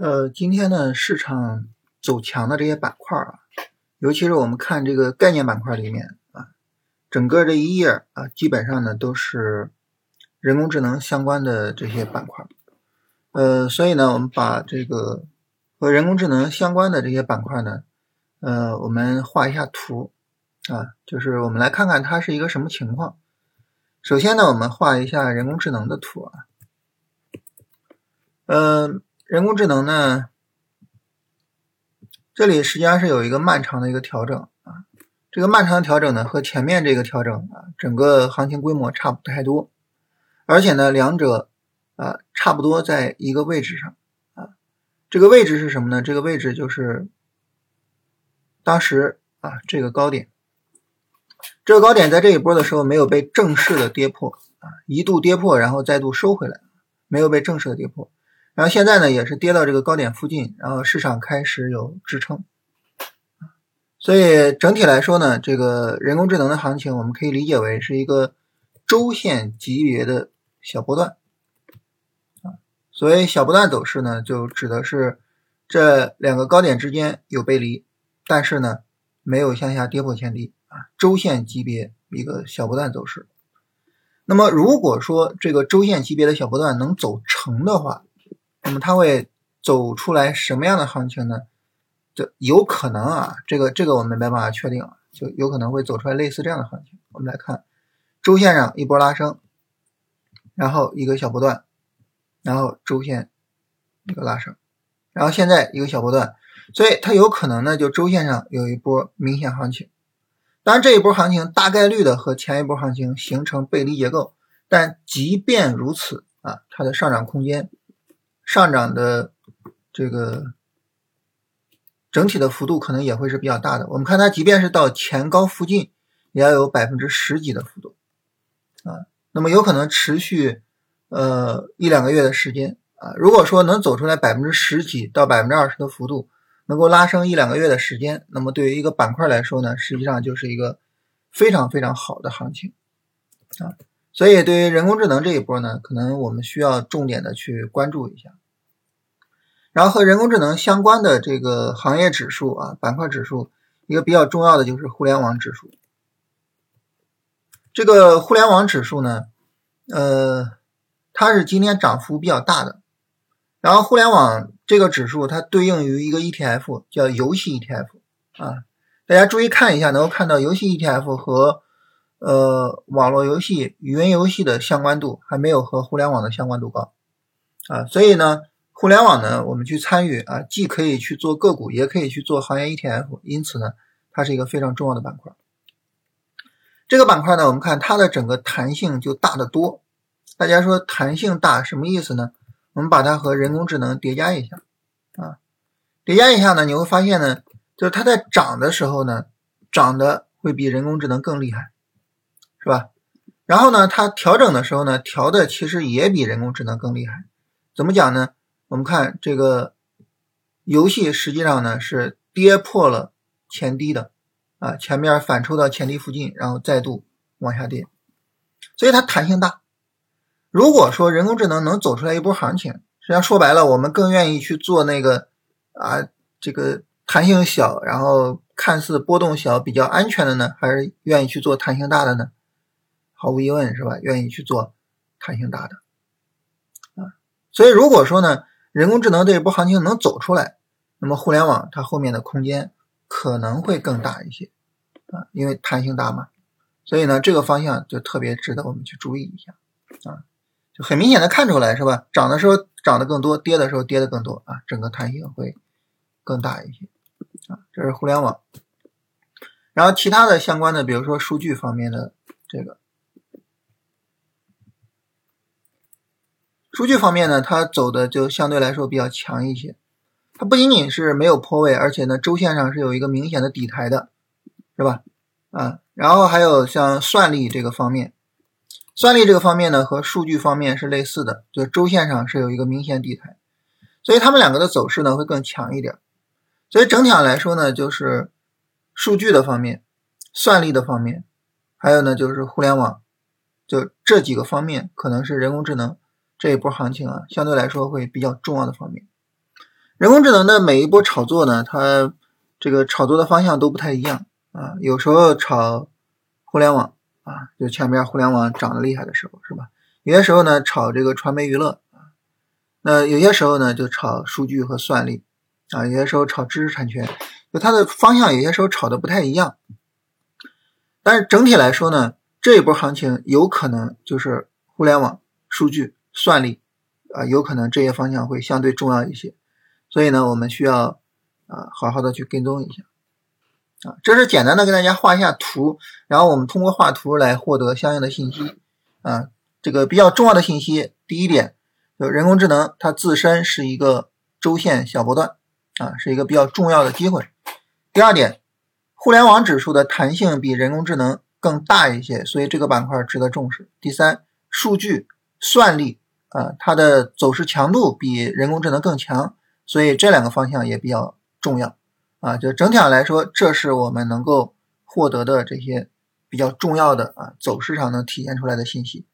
呃，今天呢，市场走强的这些板块啊，尤其是我们看这个概念板块里面啊，整个这一页啊，基本上呢都是人工智能相关的这些板块。呃，所以呢，我们把这个和人工智能相关的这些板块呢，呃，我们画一下图啊，就是我们来看看它是一个什么情况。首先呢，我们画一下人工智能的图啊，嗯。人工智能呢，这里实际上是有一个漫长的一个调整啊，这个漫长的调整呢和前面这个调整啊，整个行情规模差不太多，而且呢，两者啊差不多在一个位置上啊，这个位置是什么呢？这个位置就是当时啊这个高点，这个高点在这一波的时候没有被正式的跌破啊，一度跌破，然后再度收回来，没有被正式的跌破。然后现在呢，也是跌到这个高点附近，然后市场开始有支撑，所以整体来说呢，这个人工智能的行情，我们可以理解为是一个周线级别的小波段，啊，所谓小波段走势呢，就指的是这两个高点之间有背离，但是呢，没有向下跌破前低，啊，周线级别一个小波段走势。那么如果说这个周线级别的小波段能走成的话，那么它会走出来什么样的行情呢？就有可能啊，这个这个我们没办法确定，就有可能会走出来类似这样的行情。我们来看，周线上一波拉升，然后一个小波段，然后周线一个拉升，然后现在一个小波段，所以它有可能呢，就周线上有一波明显行情。当然这一波行情大概率的和前一波行情形成背离结构，但即便如此啊，它的上涨空间。上涨的这个整体的幅度可能也会是比较大的。我们看它，即便是到前高附近，也要有百分之十几的幅度啊。那么有可能持续呃一两个月的时间啊。如果说能走出来百分之十几到百分之二十的幅度，能够拉升一两个月的时间，那么对于一个板块来说呢，实际上就是一个非常非常好的行情啊。所以对于人工智能这一波呢，可能我们需要重点的去关注一下。然后和人工智能相关的这个行业指数啊，板块指数，一个比较重要的就是互联网指数。这个互联网指数呢，呃，它是今天涨幅比较大的。然后互联网这个指数它对应于一个 ETF，叫游戏 ETF 啊。大家注意看一下，能够看到游戏 ETF 和呃网络游戏、云游戏的相关度还没有和互联网的相关度高啊，所以呢。互联网呢，我们去参与啊，既可以去做个股，也可以去做行业 ETF，因此呢，它是一个非常重要的板块。这个板块呢，我们看它的整个弹性就大得多。大家说弹性大什么意思呢？我们把它和人工智能叠加一下啊，叠加一下呢，你会发现呢，就是它在涨的时候呢，涨的会比人工智能更厉害，是吧？然后呢，它调整的时候呢，调的其实也比人工智能更厉害。怎么讲呢？我们看这个游戏，实际上呢是跌破了前低的啊，前面反抽到前低附近，然后再度往下跌，所以它弹性大。如果说人工智能能走出来一波行情，实际上说白了，我们更愿意去做那个啊，这个弹性小，然后看似波动小、比较安全的呢，还是愿意去做弹性大的呢？毫无疑问，是吧？愿意去做弹性大的啊。所以如果说呢？人工智能这一波行情能走出来，那么互联网它后面的空间可能会更大一些啊，因为弹性大嘛，所以呢这个方向就特别值得我们去注意一下啊，就很明显的看出来是吧？涨的时候涨得更多，跌的时候跌的更多啊，整个弹性会更大一些啊，这是互联网，然后其他的相关的，比如说数据方面的这个。数据方面呢，它走的就相对来说比较强一些。它不仅仅是没有破位，而且呢，周线上是有一个明显的底台的，是吧？啊，然后还有像算力这个方面，算力这个方面呢，和数据方面是类似的，就周线上是有一个明显底台，所以它们两个的走势呢会更强一点。所以整体上来说呢，就是数据的方面、算力的方面，还有呢就是互联网，就这几个方面可能是人工智能。这一波行情啊，相对来说会比较重要的方面。人工智能的每一波炒作呢，它这个炒作的方向都不太一样啊。有时候炒互联网啊，就前面互联网涨得厉害的时候，是吧？有些时候呢，炒这个传媒娱乐啊。那有些时候呢，就炒数据和算力啊。有些时候炒知识产权，就它的方向有些时候炒的不太一样。但是整体来说呢，这一波行情有可能就是互联网、数据、算力啊，有可能这些方向会相对重要一些。所以呢，我们需要啊好好的去跟踪一下啊。这是简单的跟大家画一下图，然后我们通过画图来获得相应的信息啊。这个比较重要的信息，第一点，就人工智能它自身是一个周线小波段啊，是一个比较重要的机会。第二点。互联网指数的弹性比人工智能更大一些，所以这个板块值得重视。第三，数据算力啊，它的走势强度比人工智能更强，所以这两个方向也比较重要啊。就整体上来说，这是我们能够获得的这些比较重要的啊走势上能体现出来的信息。